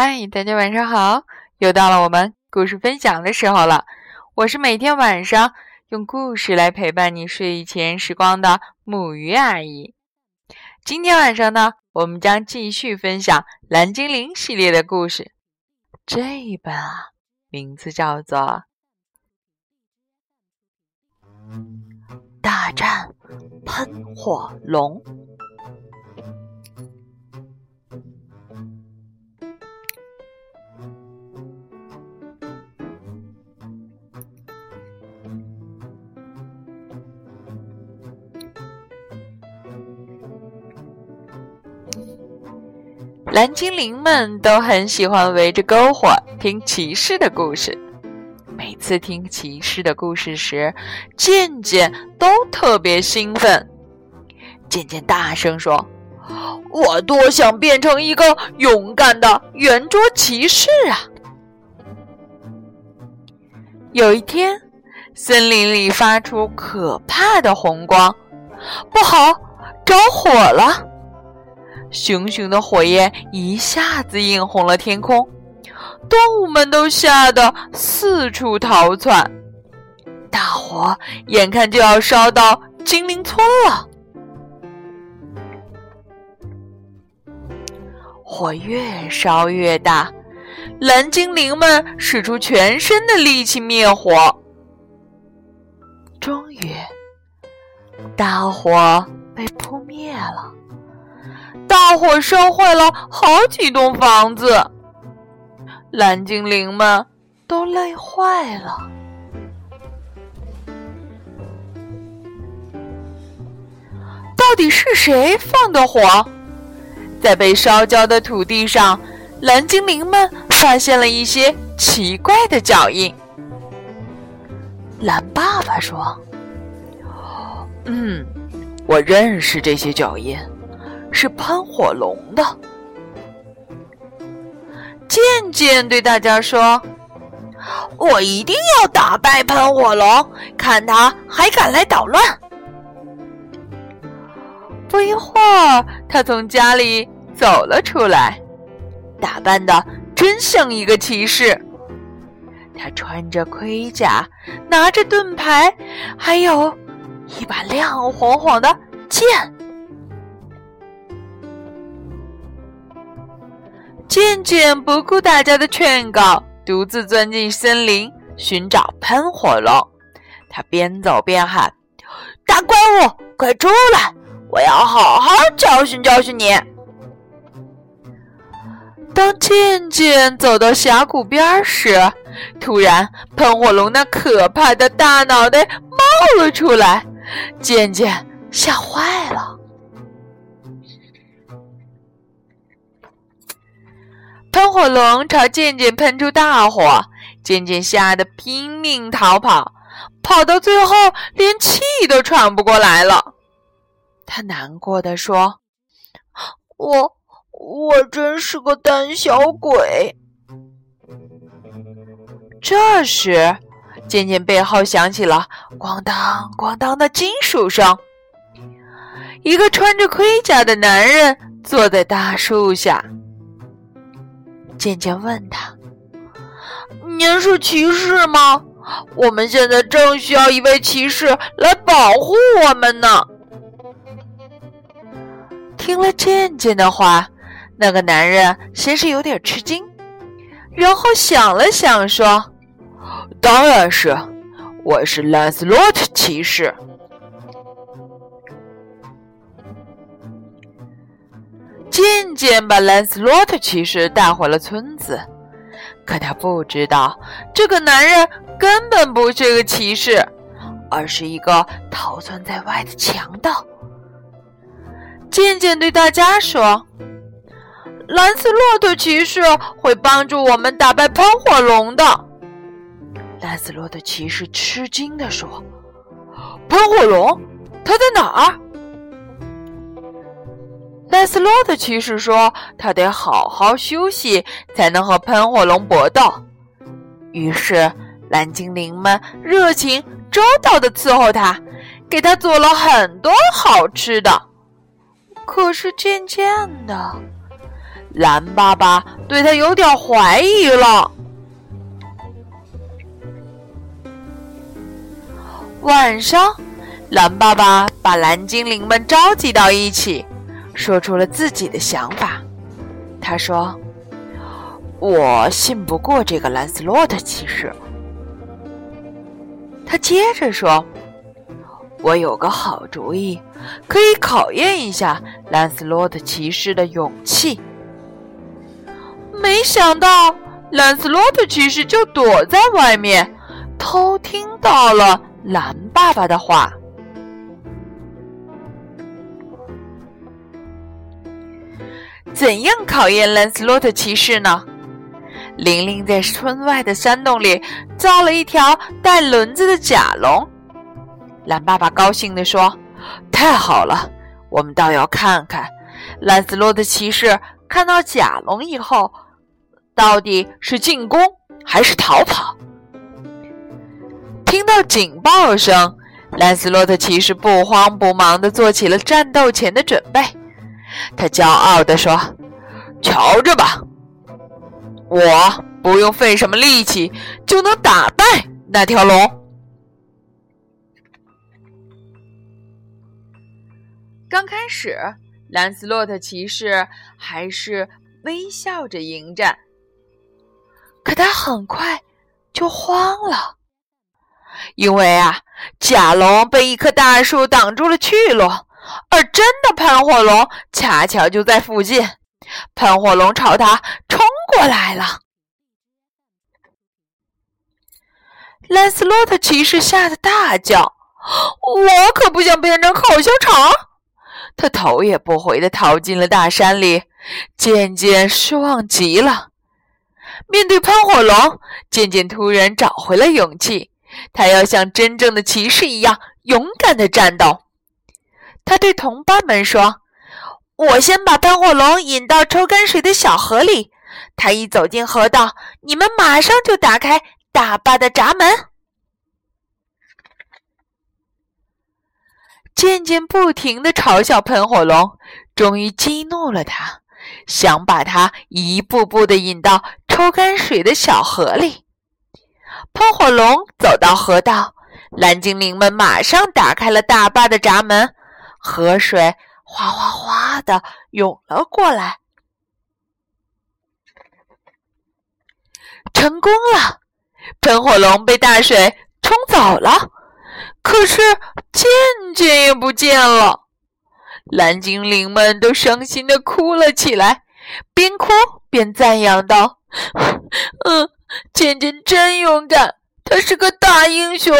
嗨，大家晚上好！又到了我们故事分享的时候了。我是每天晚上用故事来陪伴你睡前时光的木鱼阿姨。今天晚上呢，我们将继续分享蓝精灵系列的故事。这一本啊，名字叫做《大战喷火龙》。蓝精灵们都很喜欢围着篝火听骑士的故事。每次听骑士的故事时，渐渐都特别兴奋。渐渐大声说：“我多想变成一个勇敢的圆桌骑士啊！”有一天，森林里发出可怕的红光，不好，着火了！熊熊的火焰一下子映红了天空，动物们都吓得四处逃窜。大火眼看就要烧到精灵村了，火越烧越大，蓝精灵们使出全身的力气灭火。终于，大火被扑灭了。大火烧坏了好几栋房子，蓝精灵们都累坏了。到底是谁放的火？在被烧焦的土地上，蓝精灵们发现了一些奇怪的脚印。蓝爸爸说：“嗯，我认识这些脚印。”是喷火龙的。渐渐对大家说：“我一定要打败喷火龙，看他还敢来捣乱。”不一会儿，他从家里走了出来，打扮的真像一个骑士。他穿着盔甲，拿着盾牌，还有一把亮晃晃的剑。渐渐不顾大家的劝告，独自钻进森林寻找喷火龙。他边走边喊：“大怪物，快出来！我要好好教训教训你！”当渐渐走到峡谷边时，突然喷火龙那可怕的大脑袋冒了出来，渐渐吓坏了。喷火龙朝渐渐喷出大火，渐渐吓得拼命逃跑，跑到最后连气都喘不过来了。他难过的说：“我我真是个胆小鬼。”这时，渐渐背后响起了咣当咣当的金属声，一个穿着盔甲的男人坐在大树下。渐渐问他：“您是骑士吗？我们现在正需要一位骑士来保护我们呢。”听了渐渐的话，那个男人先是有点吃惊，然后想了想说：“当然是，我是兰斯洛特骑士。”渐渐把兰斯洛特骑士带回了村子，可他不知道，这个男人根本不是个骑士，而是一个逃窜在外的强盗。渐渐对大家说：“兰斯洛特骑士会帮助我们打败喷火龙的。”兰斯洛特骑士吃惊地说：“喷火龙，他在哪儿？”兰斯洛特骑士说：“他得好好休息，才能和喷火龙搏斗。”于是，蓝精灵们热情周到的伺候他，给他做了很多好吃的。可是，渐渐的，蓝爸爸对他有点怀疑了。晚上，蓝爸爸把蓝精灵们召集到一起，说出了自己的想法。他说：“我信不过这个兰斯洛特骑士。”他接着说：“我有个好主意，可以考验一下兰斯洛特骑士的勇气。”没想到，兰斯洛特骑士就躲在外面，偷听到了。蓝爸爸的话：“怎样考验兰斯洛特骑士呢？”玲玲在村外的山洞里造了一条带轮子的甲龙。蓝爸爸高兴地说：“太好了，我们倒要看看兰斯洛特骑士看到甲龙以后，到底是进攻还是逃跑。”听到警报声，兰斯洛特骑士不慌不忙地做起了战斗前的准备。他骄傲地说：“瞧着吧，我不用费什么力气就能打败那条龙。”刚开始，兰斯洛特骑士还是微笑着迎战，可他很快就慌了。因为啊，甲龙被一棵大树挡住了去路，而真的喷火龙恰巧就在附近，喷火龙朝他冲过来了。兰斯洛特骑士吓得大叫：“我可不想变成烤香肠！”他头也不回地逃进了大山里，渐渐失望极了。面对喷火龙，渐渐突然找回了勇气。他要像真正的骑士一样勇敢的战斗。他对同伴们说：“我先把喷火龙引到抽干水的小河里，他一走进河道，你们马上就打开大坝的闸门。”渐渐不停的嘲笑喷火龙，终于激怒了他，想把他一步步的引到抽干水的小河里。喷火龙走到河道，蓝精灵们马上打开了大坝的闸门，河水哗哗哗的涌了过来。成功了，喷火龙被大水冲走了，可是渐渐也不见了。蓝精灵们都伤心的哭了起来，边哭边赞扬道：“嗯。”渐渐真勇敢，他是个大英雄，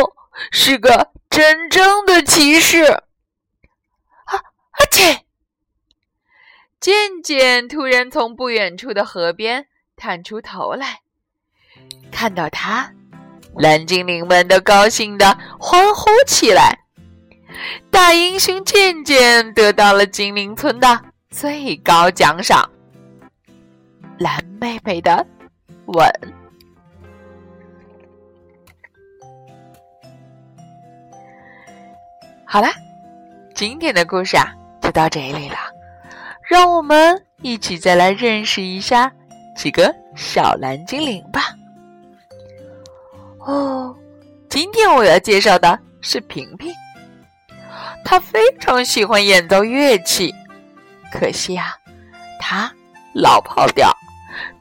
是个真正的骑士。啊啊切！渐渐突然从不远处的河边探出头来，看到他，蓝精灵们都高兴的欢呼起来。大英雄渐渐得到了精灵村的最高奖赏——蓝妹妹的吻。好啦，今天的故事啊就到这里了。让我们一起再来认识一下几个小蓝精灵吧。哦，今天我要介绍的是平平，他非常喜欢演奏乐器，可惜啊，他老跑调，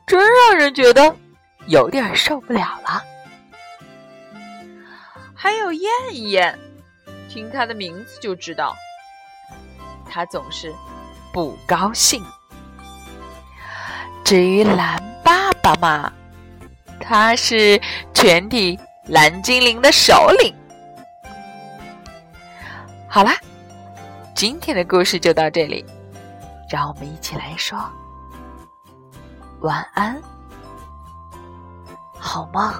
真让人觉得有点受不了了。还有燕燕。听他的名字就知道，他总是不高兴。至于蓝爸爸嘛，他是全体蓝精灵的首领。好啦，今天的故事就到这里，让我们一起来说晚安，好梦。